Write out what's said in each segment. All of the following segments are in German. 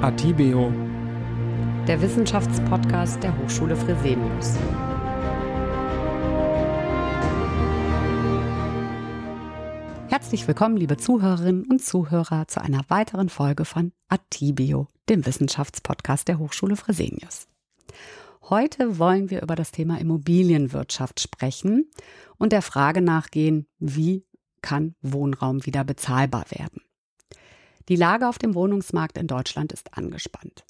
Atibeo, der Wissenschaftspodcast der Hochschule Fresenius. Herzlich willkommen, liebe Zuhörerinnen und Zuhörer, zu einer weiteren Folge von Atibio, dem Wissenschaftspodcast der Hochschule Fresenius. Heute wollen wir über das Thema Immobilienwirtschaft sprechen und der Frage nachgehen, wie kann Wohnraum wieder bezahlbar werden. Die Lage auf dem Wohnungsmarkt in Deutschland ist angespannt.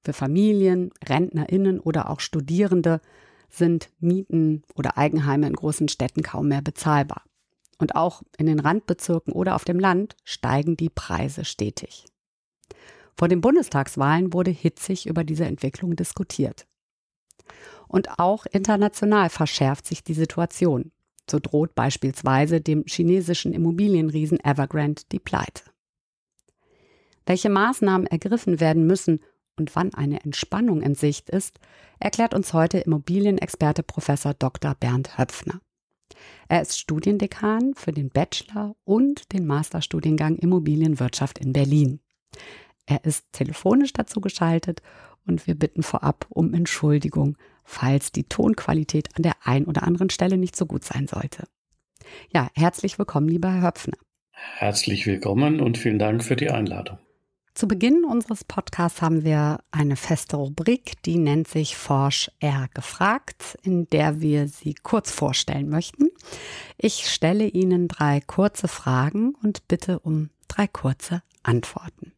Für Familien, Rentnerinnen oder auch Studierende sind Mieten oder Eigenheime in großen Städten kaum mehr bezahlbar. Und auch in den Randbezirken oder auf dem Land steigen die Preise stetig. Vor den Bundestagswahlen wurde hitzig über diese Entwicklung diskutiert. Und auch international verschärft sich die Situation. So droht beispielsweise dem chinesischen Immobilienriesen Evergrande die Pleite. Welche Maßnahmen ergriffen werden müssen und wann eine Entspannung in Sicht ist, erklärt uns heute Immobilienexperte Professor Dr. Bernd Höpfner. Er ist Studiendekan für den Bachelor und den Masterstudiengang Immobilienwirtschaft in Berlin. Er ist telefonisch dazu geschaltet und wir bitten vorab um Entschuldigung, falls die Tonqualität an der einen oder anderen Stelle nicht so gut sein sollte. Ja, herzlich willkommen, lieber Herr Höpfner. Herzlich willkommen und vielen Dank für die Einladung. Zu Beginn unseres Podcasts haben wir eine feste Rubrik, die nennt sich Forsch R gefragt, in der wir Sie kurz vorstellen möchten. Ich stelle Ihnen drei kurze Fragen und bitte um drei kurze Antworten.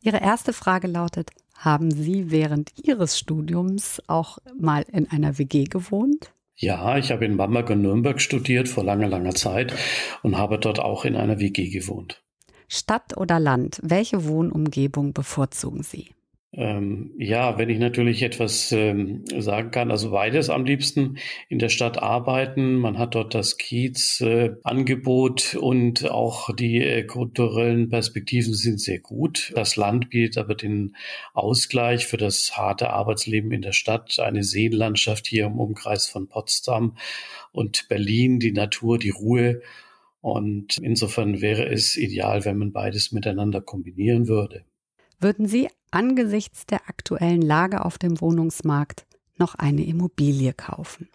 Ihre erste Frage lautet, haben Sie während Ihres Studiums auch mal in einer WG gewohnt? Ja, ich habe in Bamberg und Nürnberg studiert vor langer, langer Zeit und habe dort auch in einer WG gewohnt. Stadt oder Land, welche Wohnumgebung bevorzugen Sie? Ähm, ja, wenn ich natürlich etwas ähm, sagen kann, also beides am liebsten in der Stadt arbeiten. Man hat dort das Kiez-Angebot äh, und auch die äh, kulturellen Perspektiven sind sehr gut. Das Land bietet aber den Ausgleich für das harte Arbeitsleben in der Stadt, eine Seenlandschaft hier im Umkreis von Potsdam und Berlin, die Natur, die Ruhe. Und insofern wäre es ideal, wenn man beides miteinander kombinieren würde. Würden Sie angesichts der aktuellen Lage auf dem Wohnungsmarkt noch eine Immobilie kaufen?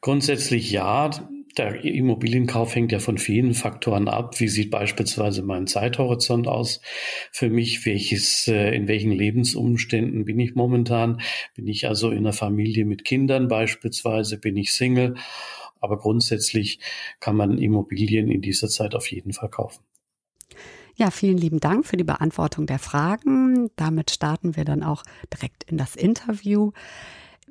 Grundsätzlich ja. Der Immobilienkauf hängt ja von vielen Faktoren ab. Wie sieht beispielsweise mein Zeithorizont aus für mich? Welches, äh, in welchen Lebensumständen bin ich momentan? Bin ich also in einer Familie mit Kindern beispielsweise? Bin ich Single? Aber grundsätzlich kann man Immobilien in dieser Zeit auf jeden Fall kaufen. Ja, vielen lieben Dank für die Beantwortung der Fragen. Damit starten wir dann auch direkt in das Interview.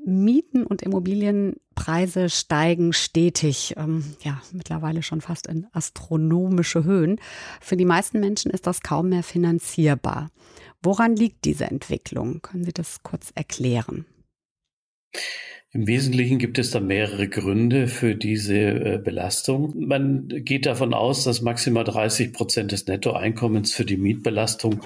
Mieten und Immobilienpreise steigen stetig, ähm, ja, mittlerweile schon fast in astronomische Höhen. Für die meisten Menschen ist das kaum mehr finanzierbar. Woran liegt diese Entwicklung? Können Sie das kurz erklären? Im Wesentlichen gibt es da mehrere Gründe für diese äh, Belastung. Man geht davon aus, dass maximal 30 Prozent des Nettoeinkommens für die Mietbelastung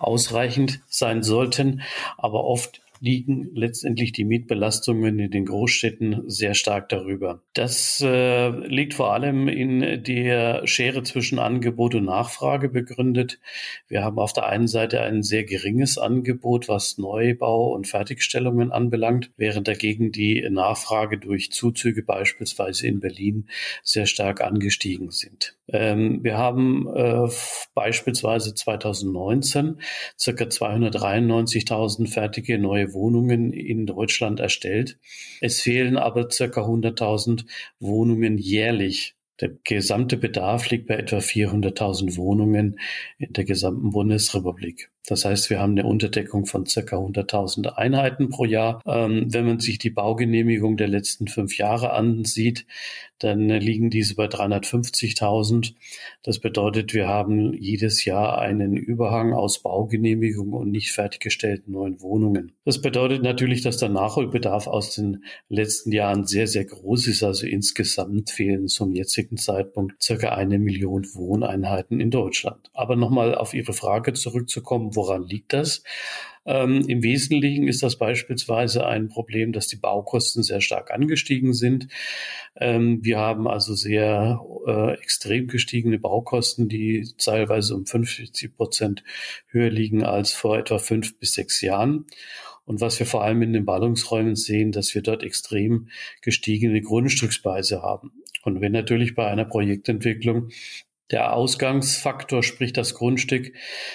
ausreichend sein sollten. Aber oft liegen letztendlich die Mietbelastungen in den Großstädten sehr stark darüber. Das äh, liegt vor allem in der Schere zwischen Angebot und Nachfrage begründet. Wir haben auf der einen Seite ein sehr geringes Angebot, was Neubau und Fertigstellungen anbelangt, während dagegen die Nachfrage durch Zuzüge beispielsweise in Berlin sehr stark angestiegen sind. Ähm, wir haben äh, beispielsweise 2019 circa 293.000 fertige neue Wohnungen in Deutschland erstellt. Es fehlen aber circa 100.000 Wohnungen jährlich. Der gesamte Bedarf liegt bei etwa 400.000 Wohnungen in der gesamten Bundesrepublik. Das heißt, wir haben eine Unterdeckung von circa 100.000 Einheiten pro Jahr. Ähm, wenn man sich die Baugenehmigung der letzten fünf Jahre ansieht, dann liegen diese bei 350.000. Das bedeutet, wir haben jedes Jahr einen Überhang aus Baugenehmigungen und nicht fertiggestellten neuen Wohnungen. Das bedeutet natürlich, dass der Nachholbedarf aus den letzten Jahren sehr, sehr groß ist. Also insgesamt fehlen zum jetzigen Zeitpunkt circa eine Million Wohneinheiten in Deutschland. Aber nochmal auf Ihre Frage zurückzukommen, woran liegt das? Ähm, Im Wesentlichen ist das beispielsweise ein Problem, dass die Baukosten sehr stark angestiegen sind. Ähm, wir haben also sehr äh, extrem gestiegene Baukosten, die teilweise um 50 Prozent höher liegen als vor etwa fünf bis sechs Jahren. Und was wir vor allem in den Ballungsräumen sehen, dass wir dort extrem gestiegene Grundstückspreise haben. Und wenn natürlich bei einer Projektentwicklung der Ausgangsfaktor, sprich das Grundstück,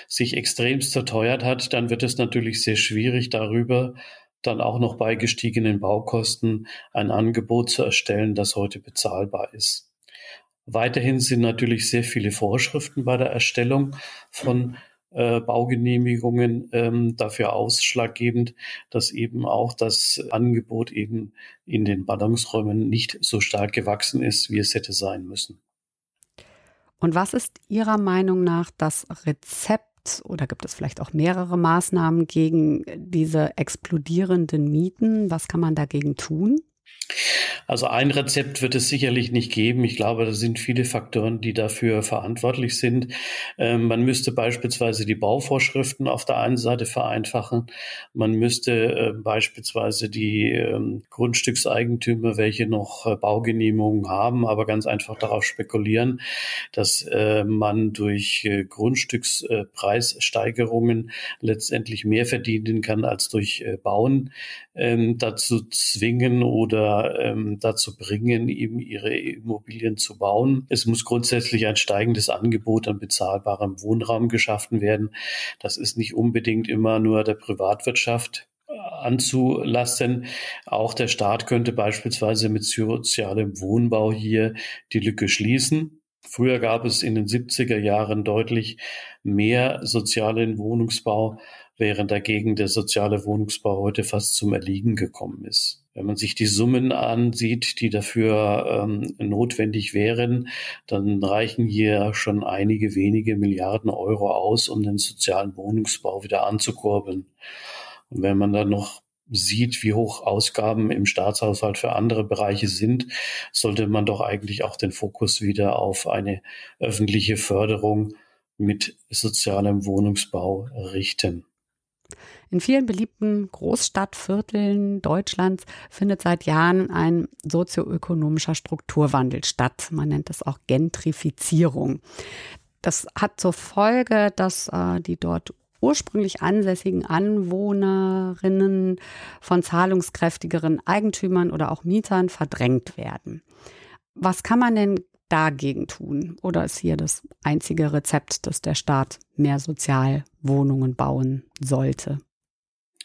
sich extremst verteuert hat, dann wird es natürlich sehr schwierig, darüber dann auch noch bei gestiegenen Baukosten ein Angebot zu erstellen, das heute bezahlbar ist. Weiterhin sind natürlich sehr viele Vorschriften bei der Erstellung von äh, Baugenehmigungen ähm, dafür ausschlaggebend, dass eben auch das Angebot eben in den Ballungsräumen nicht so stark gewachsen ist, wie es hätte sein müssen. Und was ist Ihrer Meinung nach das Rezept oder gibt es vielleicht auch mehrere Maßnahmen gegen diese explodierenden Mieten? Was kann man dagegen tun? Also ein Rezept wird es sicherlich nicht geben. Ich glaube, da sind viele Faktoren, die dafür verantwortlich sind. Ähm, man müsste beispielsweise die Bauvorschriften auf der einen Seite vereinfachen. Man müsste äh, beispielsweise die äh, Grundstückseigentümer, welche noch äh, Baugenehmigungen haben, aber ganz einfach darauf spekulieren, dass äh, man durch äh, Grundstückspreissteigerungen letztendlich mehr verdienen kann als durch äh, Bauen, ähm, dazu zwingen oder ähm, dazu bringen, eben ihre Immobilien zu bauen. Es muss grundsätzlich ein steigendes Angebot an bezahlbarem Wohnraum geschaffen werden. Das ist nicht unbedingt immer nur der Privatwirtschaft anzulasten. Auch der Staat könnte beispielsweise mit sozialem Wohnbau hier die Lücke schließen. Früher gab es in den 70er Jahren deutlich mehr sozialen Wohnungsbau, während dagegen der soziale Wohnungsbau heute fast zum Erliegen gekommen ist. Wenn man sich die Summen ansieht, die dafür ähm, notwendig wären, dann reichen hier schon einige wenige Milliarden Euro aus, um den sozialen Wohnungsbau wieder anzukurbeln. Und wenn man dann noch sieht, wie hoch Ausgaben im Staatshaushalt für andere Bereiche sind, sollte man doch eigentlich auch den Fokus wieder auf eine öffentliche Förderung mit sozialem Wohnungsbau richten. In vielen beliebten Großstadtvierteln Deutschlands findet seit Jahren ein sozioökonomischer Strukturwandel statt. Man nennt es auch Gentrifizierung. Das hat zur Folge, dass äh, die dort ursprünglich ansässigen Anwohnerinnen von zahlungskräftigeren Eigentümern oder auch Mietern verdrängt werden. Was kann man denn dagegen tun? Oder ist hier das einzige Rezept, dass der Staat mehr Sozialwohnungen bauen sollte?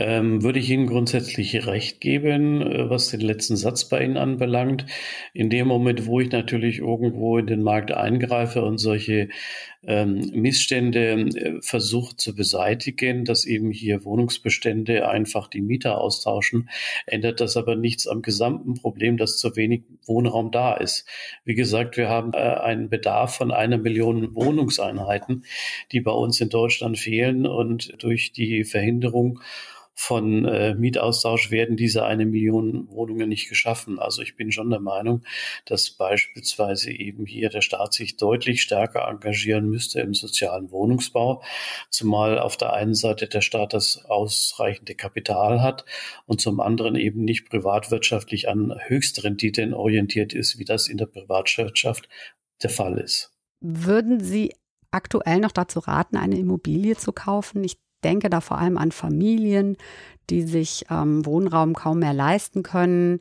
ähm, würde ich Ihnen grundsätzlich recht geben, äh, was den letzten Satz bei Ihnen anbelangt. In dem Moment, wo ich natürlich irgendwo in den Markt eingreife und solche ähm, Missstände äh, versuche zu beseitigen, dass eben hier Wohnungsbestände einfach die Mieter austauschen, ändert das aber nichts am gesamten Problem, dass zu wenig Wohnraum da ist. Wie gesagt, wir haben äh, einen Bedarf von einer Million Wohnungseinheiten, die bei uns in Deutschland fehlen und durch die Verhinderung von äh, Mietaustausch werden diese eine Million Wohnungen nicht geschaffen. Also ich bin schon der Meinung, dass beispielsweise eben hier der Staat sich deutlich stärker engagieren müsste im sozialen Wohnungsbau, zumal auf der einen Seite der Staat das ausreichende Kapital hat und zum anderen eben nicht privatwirtschaftlich an Höchstrenditen orientiert ist, wie das in der Privatwirtschaft der Fall ist. Würden Sie aktuell noch dazu raten, eine Immobilie zu kaufen? Ich denke da vor allem an Familien, die sich ähm, Wohnraum kaum mehr leisten können.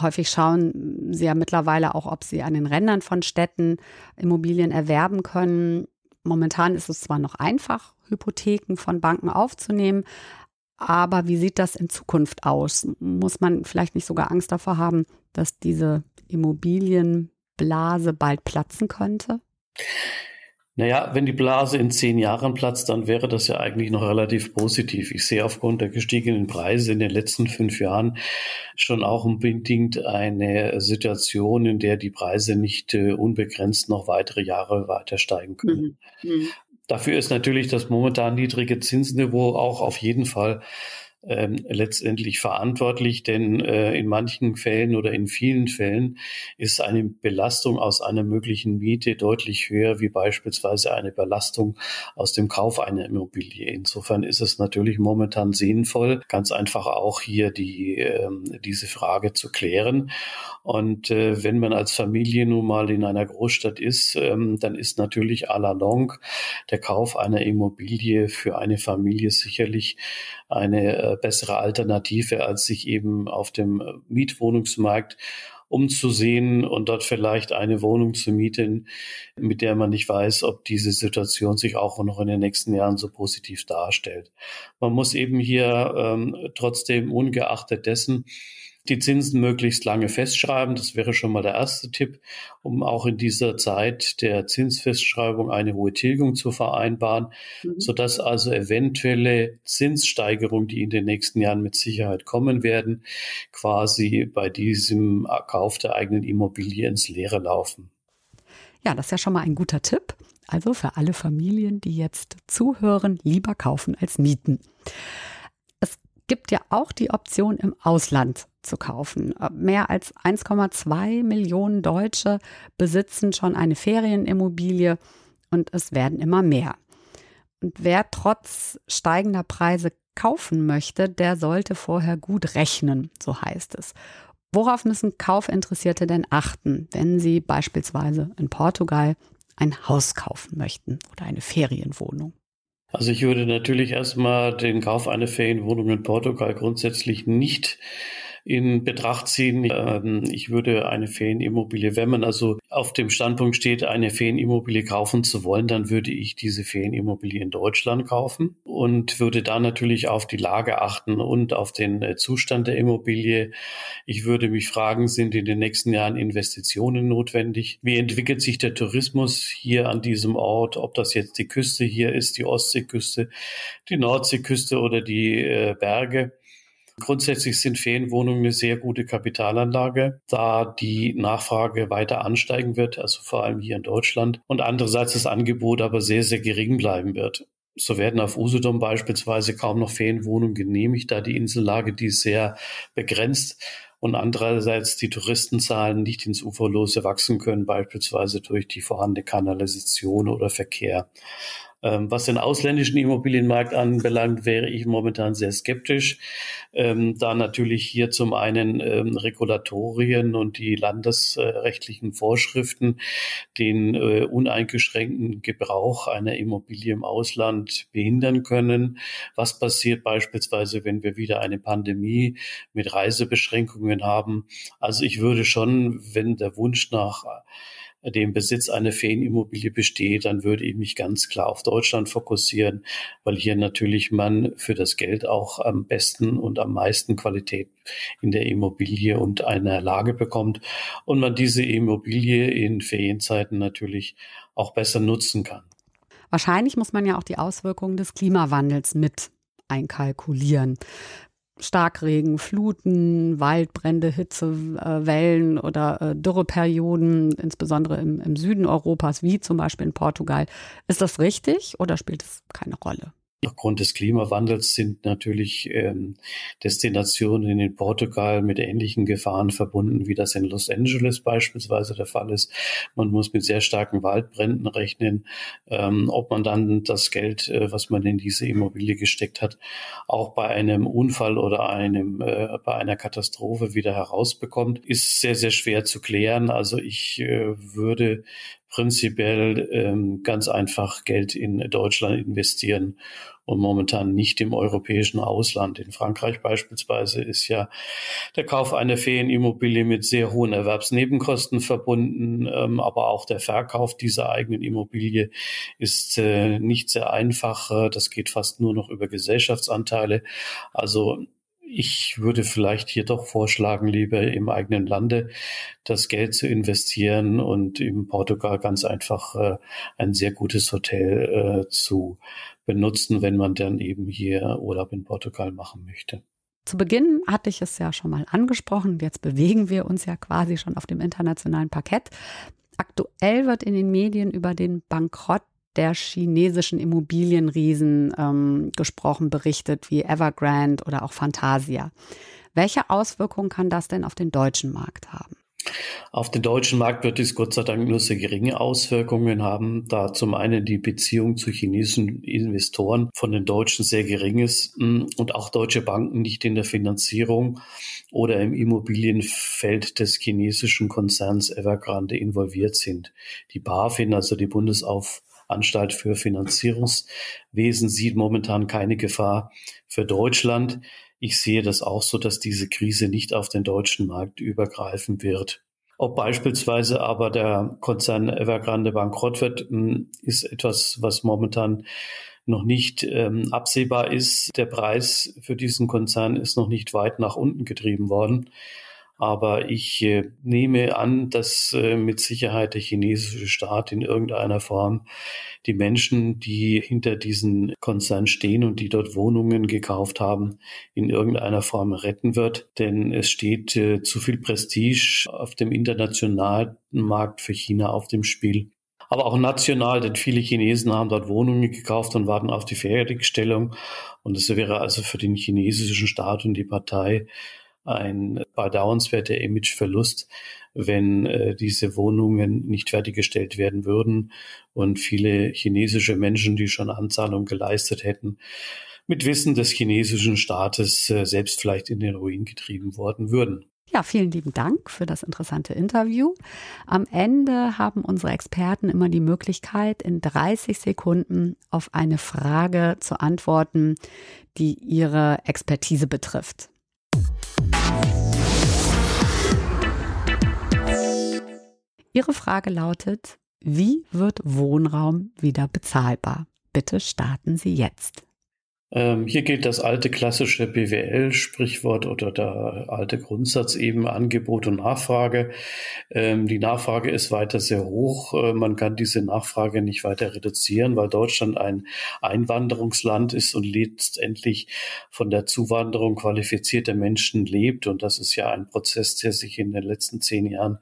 Häufig schauen sie ja mittlerweile auch, ob sie an den Rändern von Städten Immobilien erwerben können. Momentan ist es zwar noch einfach, Hypotheken von Banken aufzunehmen, aber wie sieht das in Zukunft aus? Muss man vielleicht nicht sogar Angst davor haben, dass diese Immobilienblase bald platzen könnte? Naja, wenn die Blase in zehn Jahren platzt, dann wäre das ja eigentlich noch relativ positiv. Ich sehe aufgrund der gestiegenen Preise in den letzten fünf Jahren schon auch unbedingt eine Situation, in der die Preise nicht äh, unbegrenzt noch weitere Jahre weiter steigen können. Mhm. Mhm. Dafür ist natürlich das momentan niedrige Zinsniveau auch auf jeden Fall ähm, letztendlich verantwortlich, denn äh, in manchen Fällen oder in vielen Fällen ist eine Belastung aus einer möglichen Miete deutlich höher wie beispielsweise eine Belastung aus dem Kauf einer Immobilie. Insofern ist es natürlich momentan sinnvoll, ganz einfach auch hier die, äh, diese Frage zu klären. Und äh, wenn man als Familie nun mal in einer Großstadt ist, ähm, dann ist natürlich à la longue der Kauf einer Immobilie für eine Familie sicherlich eine bessere Alternative, als sich eben auf dem Mietwohnungsmarkt umzusehen und dort vielleicht eine Wohnung zu mieten, mit der man nicht weiß, ob diese Situation sich auch noch in den nächsten Jahren so positiv darstellt. Man muss eben hier ähm, trotzdem ungeachtet dessen die Zinsen möglichst lange festschreiben. Das wäre schon mal der erste Tipp, um auch in dieser Zeit der Zinsfestschreibung eine hohe Tilgung zu vereinbaren, mhm. sodass also eventuelle Zinssteigerungen, die in den nächsten Jahren mit Sicherheit kommen werden, quasi bei diesem Kauf der eigenen Immobilie ins Leere laufen. Ja, das ist ja schon mal ein guter Tipp. Also für alle Familien, die jetzt zuhören, lieber kaufen als mieten. Gibt ja auch die Option im Ausland zu kaufen. Äh, mehr als 1,2 Millionen Deutsche besitzen schon eine Ferienimmobilie und es werden immer mehr. Und wer trotz steigender Preise kaufen möchte, der sollte vorher gut rechnen, so heißt es. Worauf müssen Kaufinteressierte denn achten, wenn sie beispielsweise in Portugal ein Haus kaufen möchten oder eine Ferienwohnung? Also ich würde natürlich erstmal den Kauf einer Ferienwohnung in Portugal grundsätzlich nicht in Betracht ziehen. Ähm, ich würde eine Ferienimmobilie, wenn man also auf dem Standpunkt steht, eine Ferienimmobilie kaufen zu wollen, dann würde ich diese Ferienimmobilie in Deutschland kaufen und würde da natürlich auf die Lage achten und auf den äh, Zustand der Immobilie. Ich würde mich fragen, sind in den nächsten Jahren Investitionen notwendig? Wie entwickelt sich der Tourismus hier an diesem Ort? Ob das jetzt die Küste hier ist, die Ostseeküste, die Nordseeküste oder die äh, Berge? Grundsätzlich sind Ferienwohnungen eine sehr gute Kapitalanlage, da die Nachfrage weiter ansteigen wird, also vor allem hier in Deutschland, und andererseits das Angebot aber sehr, sehr gering bleiben wird. So werden auf Usedom beispielsweise kaum noch Ferienwohnungen genehmigt, da die Insellage die sehr begrenzt und andererseits die Touristenzahlen nicht ins Uferlose wachsen können, beispielsweise durch die vorhandene Kanalisation oder Verkehr. Ähm, was den ausländischen Immobilienmarkt anbelangt, wäre ich momentan sehr skeptisch, ähm, da natürlich hier zum einen ähm, Regulatorien und die landesrechtlichen Vorschriften den äh, uneingeschränkten Gebrauch einer Immobilie im Ausland behindern können. Was passiert beispielsweise, wenn wir wieder eine Pandemie mit Reisebeschränkungen haben? Also ich würde schon, wenn der Wunsch nach dem Besitz einer Ferienimmobilie besteht, dann würde ich mich ganz klar auf Deutschland fokussieren, weil hier natürlich man für das Geld auch am besten und am meisten Qualität in der Immobilie und einer Lage bekommt und man diese Immobilie in Ferienzeiten natürlich auch besser nutzen kann. Wahrscheinlich muss man ja auch die Auswirkungen des Klimawandels mit einkalkulieren. Starkregen, Fluten, Waldbrände, Hitzewellen äh, oder äh, Dürreperioden, insbesondere im, im Süden Europas, wie zum Beispiel in Portugal. Ist das richtig oder spielt es keine Rolle? Aufgrund des Klimawandels sind natürlich ähm, Destinationen in Portugal mit ähnlichen Gefahren verbunden, wie das in Los Angeles beispielsweise der Fall ist. Man muss mit sehr starken Waldbränden rechnen. Ähm, ob man dann das Geld, äh, was man in diese Immobilie gesteckt hat, auch bei einem Unfall oder einem äh, bei einer Katastrophe wieder herausbekommt, ist sehr sehr schwer zu klären. Also ich äh, würde prinzipiell ähm, ganz einfach Geld in Deutschland investieren und momentan nicht im europäischen Ausland. In Frankreich beispielsweise ist ja der Kauf einer Ferienimmobilie mit sehr hohen Erwerbsnebenkosten verbunden, ähm, aber auch der Verkauf dieser eigenen Immobilie ist äh, nicht sehr einfach. Das geht fast nur noch über Gesellschaftsanteile. Also ich würde vielleicht hier doch vorschlagen, lieber im eigenen Lande das Geld zu investieren und in Portugal ganz einfach äh, ein sehr gutes Hotel äh, zu benutzen, wenn man dann eben hier Urlaub in Portugal machen möchte. Zu Beginn hatte ich es ja schon mal angesprochen. Jetzt bewegen wir uns ja quasi schon auf dem internationalen Parkett. Aktuell wird in den Medien über den Bankrott der chinesischen Immobilienriesen ähm, gesprochen, berichtet, wie Evergrande oder auch Fantasia. Welche Auswirkungen kann das denn auf den deutschen Markt haben? Auf den deutschen Markt wird dies Gott sei Dank nur sehr geringe Auswirkungen haben, da zum einen die Beziehung zu chinesischen Investoren von den Deutschen sehr gering ist hm, und auch deutsche Banken nicht in der Finanzierung oder im Immobilienfeld des chinesischen Konzerns Evergrande involviert sind. Die BaFin, also die Bundesanstalt für Finanzierungswesen, sieht momentan keine Gefahr für Deutschland. Ich sehe das auch so, dass diese Krise nicht auf den deutschen Markt übergreifen wird. Ob beispielsweise aber der Konzern Evergrande bankrott wird, hm, ist etwas, was momentan noch nicht ähm, absehbar ist. Der Preis für diesen Konzern ist noch nicht weit nach unten getrieben worden. Aber ich äh, nehme an, dass äh, mit Sicherheit der chinesische Staat in irgendeiner Form die Menschen, die hinter diesen Konzern stehen und die dort Wohnungen gekauft haben, in irgendeiner Form retten wird. Denn es steht äh, zu viel Prestige auf dem internationalen Markt für China auf dem Spiel aber auch national, denn viele Chinesen haben dort Wohnungen gekauft und warten auf die Fertigstellung. Und es wäre also für den chinesischen Staat und die Partei ein bedauernswerter Imageverlust, wenn äh, diese Wohnungen nicht fertiggestellt werden würden und viele chinesische Menschen, die schon Anzahlung geleistet hätten, mit Wissen des chinesischen Staates äh, selbst vielleicht in den Ruin getrieben worden würden. Ja, vielen lieben Dank für das interessante Interview. Am Ende haben unsere Experten immer die Möglichkeit, in 30 Sekunden auf eine Frage zu antworten, die ihre Expertise betrifft. Ihre Frage lautet, wie wird Wohnraum wieder bezahlbar? Bitte starten Sie jetzt. Ähm, hier gilt das alte klassische BWL-Sprichwort oder der alte Grundsatz eben Angebot und Nachfrage. Ähm, die Nachfrage ist weiter sehr hoch. Äh, man kann diese Nachfrage nicht weiter reduzieren, weil Deutschland ein Einwanderungsland ist und letztendlich von der Zuwanderung qualifizierter Menschen lebt. Und das ist ja ein Prozess, der sich in den letzten zehn Jahren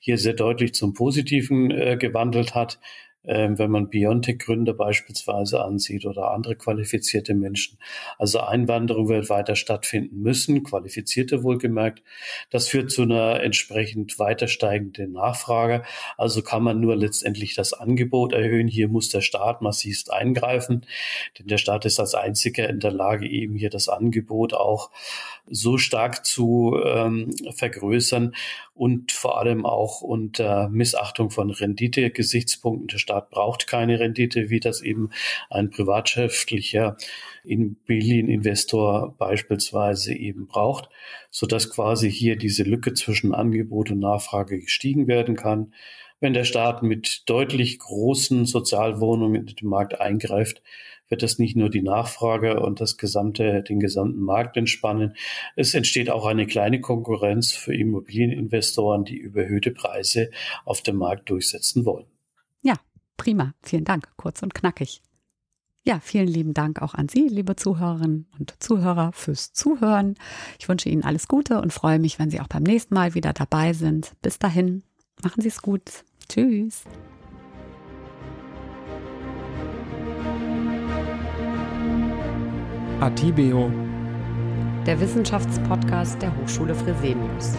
hier sehr deutlich zum Positiven äh, gewandelt hat wenn man Biontech-Gründer beispielsweise ansieht oder andere qualifizierte Menschen. Also Einwanderung wird weiter stattfinden müssen, qualifizierte wohlgemerkt. Das führt zu einer entsprechend weiter steigenden Nachfrage. Also kann man nur letztendlich das Angebot erhöhen. Hier muss der Staat massivst eingreifen, denn der Staat ist als einziger in der Lage, eben hier das Angebot auch so stark zu ähm, vergrößern und vor allem auch unter Missachtung von Rendite-Gesichtspunkten. Der Staat braucht keine Rendite, wie das eben ein privatwirtschaftlicher Immobilieninvestor beispielsweise eben braucht, so dass quasi hier diese Lücke zwischen Angebot und Nachfrage gestiegen werden kann. Wenn der Staat mit deutlich großen Sozialwohnungen in den Markt eingreift, wird das nicht nur die Nachfrage und das gesamte, den gesamten Markt entspannen. Es entsteht auch eine kleine Konkurrenz für Immobilieninvestoren, die überhöhte Preise auf dem Markt durchsetzen wollen. Prima. Vielen Dank. Kurz und knackig. Ja, vielen lieben Dank auch an Sie, liebe Zuhörerinnen und Zuhörer, fürs Zuhören. Ich wünsche Ihnen alles Gute und freue mich, wenn Sie auch beim nächsten Mal wieder dabei sind. Bis dahin, machen Sie es gut. Tschüss. Atibeo, der Wissenschaftspodcast der Hochschule Fresenius.